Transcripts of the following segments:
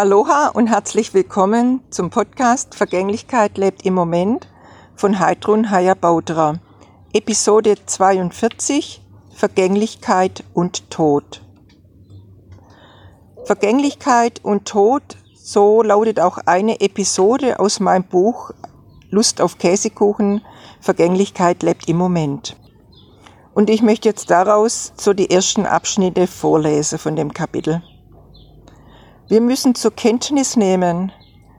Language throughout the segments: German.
Aloha und herzlich willkommen zum Podcast Vergänglichkeit lebt im Moment von Heidrun Hayabautra. Episode 42 Vergänglichkeit und Tod. Vergänglichkeit und Tod, so lautet auch eine Episode aus meinem Buch Lust auf Käsekuchen, Vergänglichkeit lebt im Moment. Und ich möchte jetzt daraus so die ersten Abschnitte vorlesen von dem Kapitel. Wir müssen zur Kenntnis nehmen,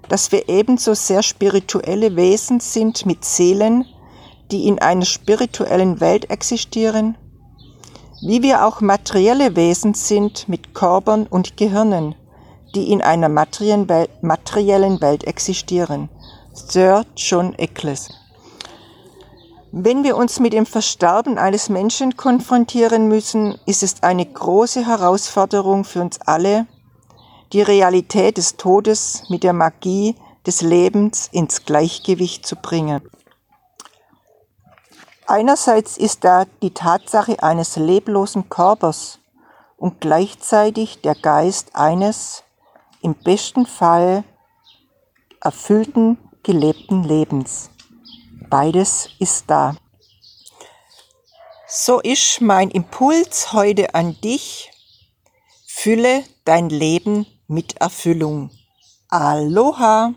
dass wir ebenso sehr spirituelle Wesen sind mit Seelen, die in einer spirituellen Welt existieren, wie wir auch materielle Wesen sind mit Körpern und Gehirnen, die in einer materiellen Welt existieren. Sir John Eccles. Wenn wir uns mit dem Versterben eines Menschen konfrontieren müssen, ist es eine große Herausforderung für uns alle, die Realität des Todes mit der Magie des Lebens ins Gleichgewicht zu bringen. Einerseits ist da die Tatsache eines leblosen Körpers und gleichzeitig der Geist eines, im besten Fall, erfüllten, gelebten Lebens. Beides ist da. So ist mein Impuls heute an dich. Fülle dein Leben mit Erfüllung. Aloha!